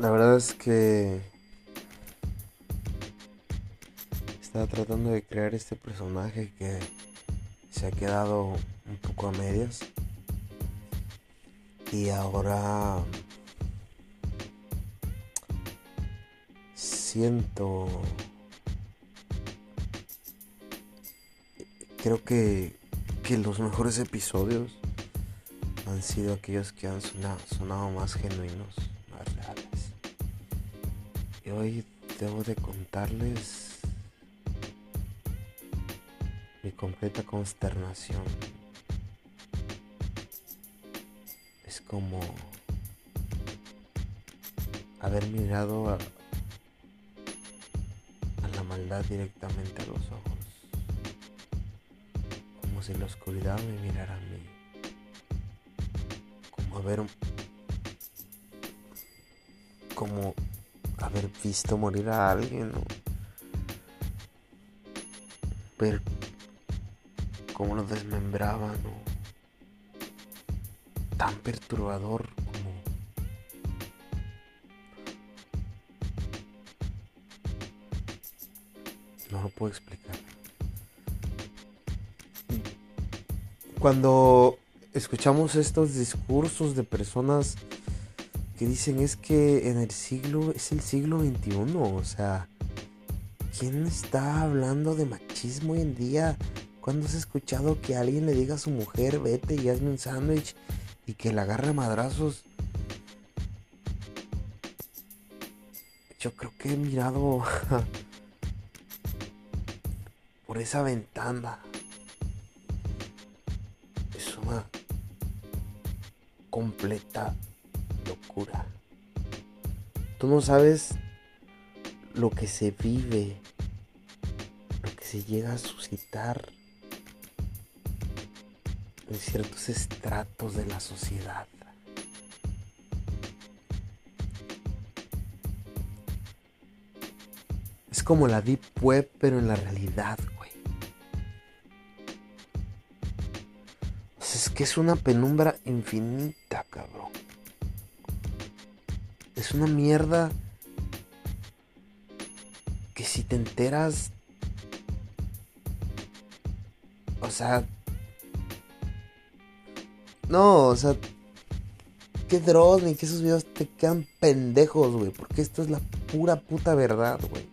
La verdad es que estaba tratando de crear este personaje que se ha quedado un poco a medias. Y ahora siento creo que, que los mejores episodios han sido aquellos que han sonado, más genuinos, más reales. Hoy debo de contarles mi completa consternación. Es como haber mirado a, a la maldad directamente a los ojos. Como si la oscuridad me mirara a mí haber como haber visto morir a alguien o ver cómo lo desmembraban o tan perturbador como no lo puedo explicar. Cuando escuchamos estos discursos de personas que dicen es que en el siglo, es el siglo XXI, o sea, ¿quién está hablando de machismo hoy en día? ¿Cuándo has escuchado que alguien le diga a su mujer, vete y hazme un sándwich y que la agarre a madrazos? Yo creo que he mirado por esa ventana. Es una completa Tú no sabes lo que se vive, lo que se llega a suscitar en ciertos estratos de la sociedad. Es como la deep web, pero en la realidad, que es una penumbra infinita, cabrón. Es una mierda que si te enteras... O sea... No, o sea... Qué drogas ni que esos videos te quedan pendejos, güey. Porque esto es la pura puta verdad, güey.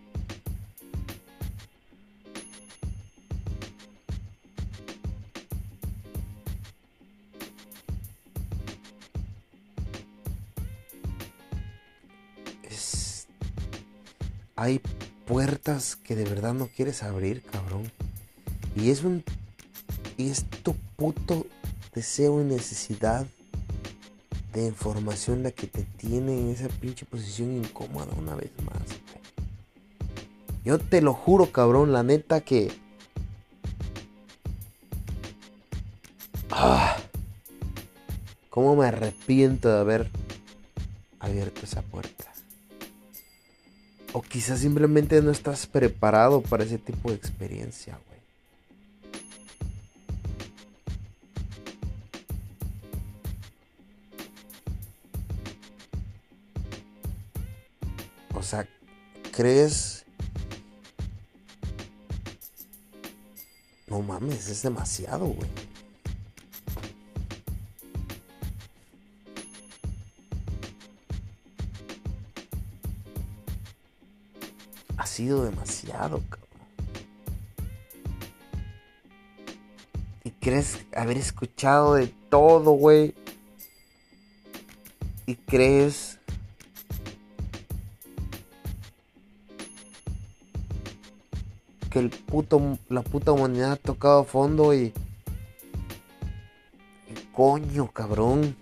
Hay puertas que de verdad no quieres abrir, cabrón. Y es un. Y es tu puto deseo y necesidad de información la que te tiene en esa pinche posición incómoda una vez más. Yo te lo juro, cabrón, la neta que. Ah, ¿Cómo me arrepiento de haber abierto esa puerta? O quizás simplemente no estás preparado para ese tipo de experiencia, güey. O sea, crees... No mames, es demasiado, güey. Sido demasiado, cabrón. Y crees haber escuchado de todo, güey. Y crees que el puto, la puta humanidad ha tocado fondo y... y coño, cabrón.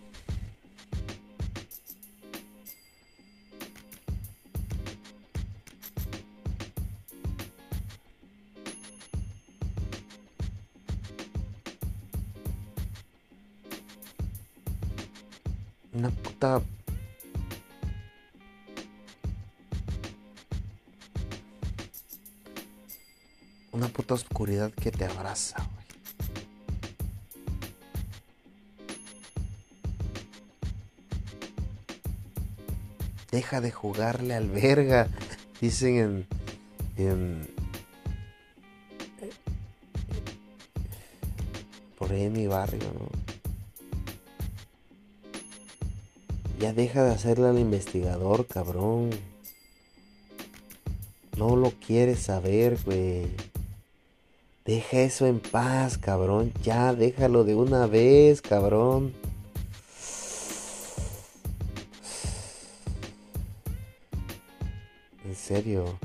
Una puta una puta oscuridad que te abraza. Deja de jugarle al verga. Dicen en, por ahí en mi barrio. Ya deja de hacerle al investigador, cabrón. No lo quieres saber, güey. Deja eso en paz, cabrón. Ya, déjalo de una vez, cabrón. En serio.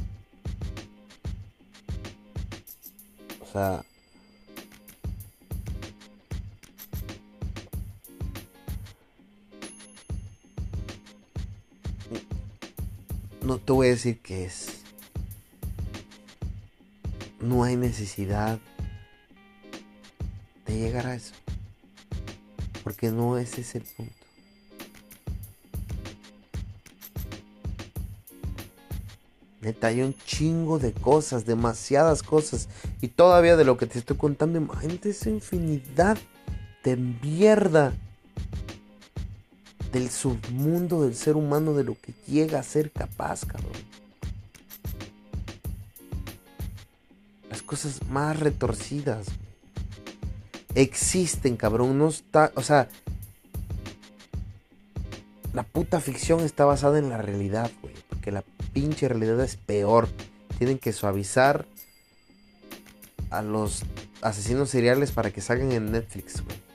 O sea... No te voy a decir qué es no hay necesidad de llegar a eso. Porque no ese es el punto. Neta, hay un chingo de cosas, demasiadas cosas. Y todavía de lo que te estoy contando, imagínate esa infinidad de mierda del submundo del ser humano, de lo que llega a ser capaz, cabrón. cosas más retorcidas. Existen, cabrón. No está. O sea. La puta ficción está basada en la realidad, güey. Porque la pinche realidad es peor. Tienen que suavizar a los asesinos seriales para que salgan en Netflix, güey.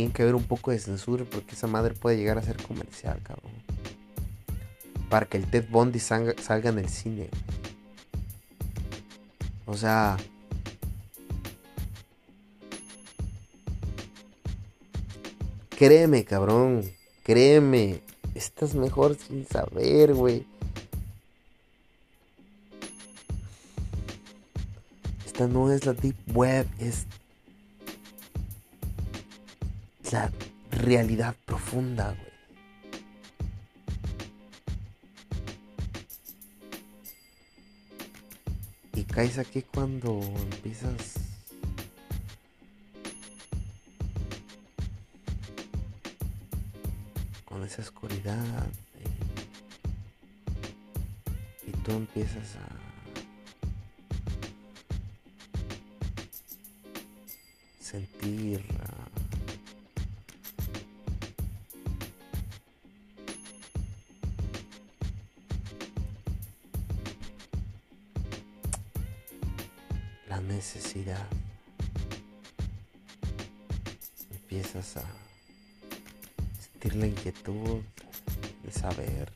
Tienen que haber un poco de censura porque esa madre puede llegar a ser comercial, cabrón para que el Ted Bundy salga, en el cine. O sea... Créeme, cabrón. Créeme. Estás mejor sin saber, güey. Esta no es la deep web, es la realidad profunda, güey. caes aquí cuando empiezas con esa oscuridad y, tú empiezas a sentir necesidad. Empiezas a sentir la inquietud de saber.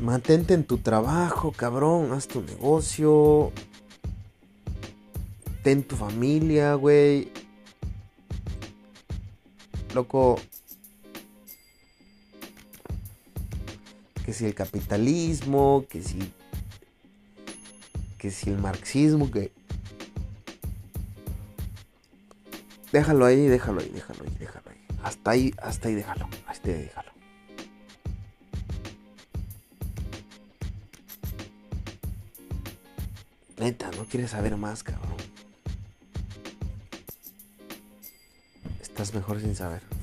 Mantente en tu trabajo, cabrón. Haz tu negocio. Ten tu familia, güey. Loco. Que si el capitalismo, que si que si el marxismo, que... Déjalo ahí, déjalo ahí, déjalo ahí, déjalo ahí. Hasta ahí, hasta ahí déjalo, hasta ahí déjalo. Neta, no quieres saber más, cabrón. Estás mejor sin saber.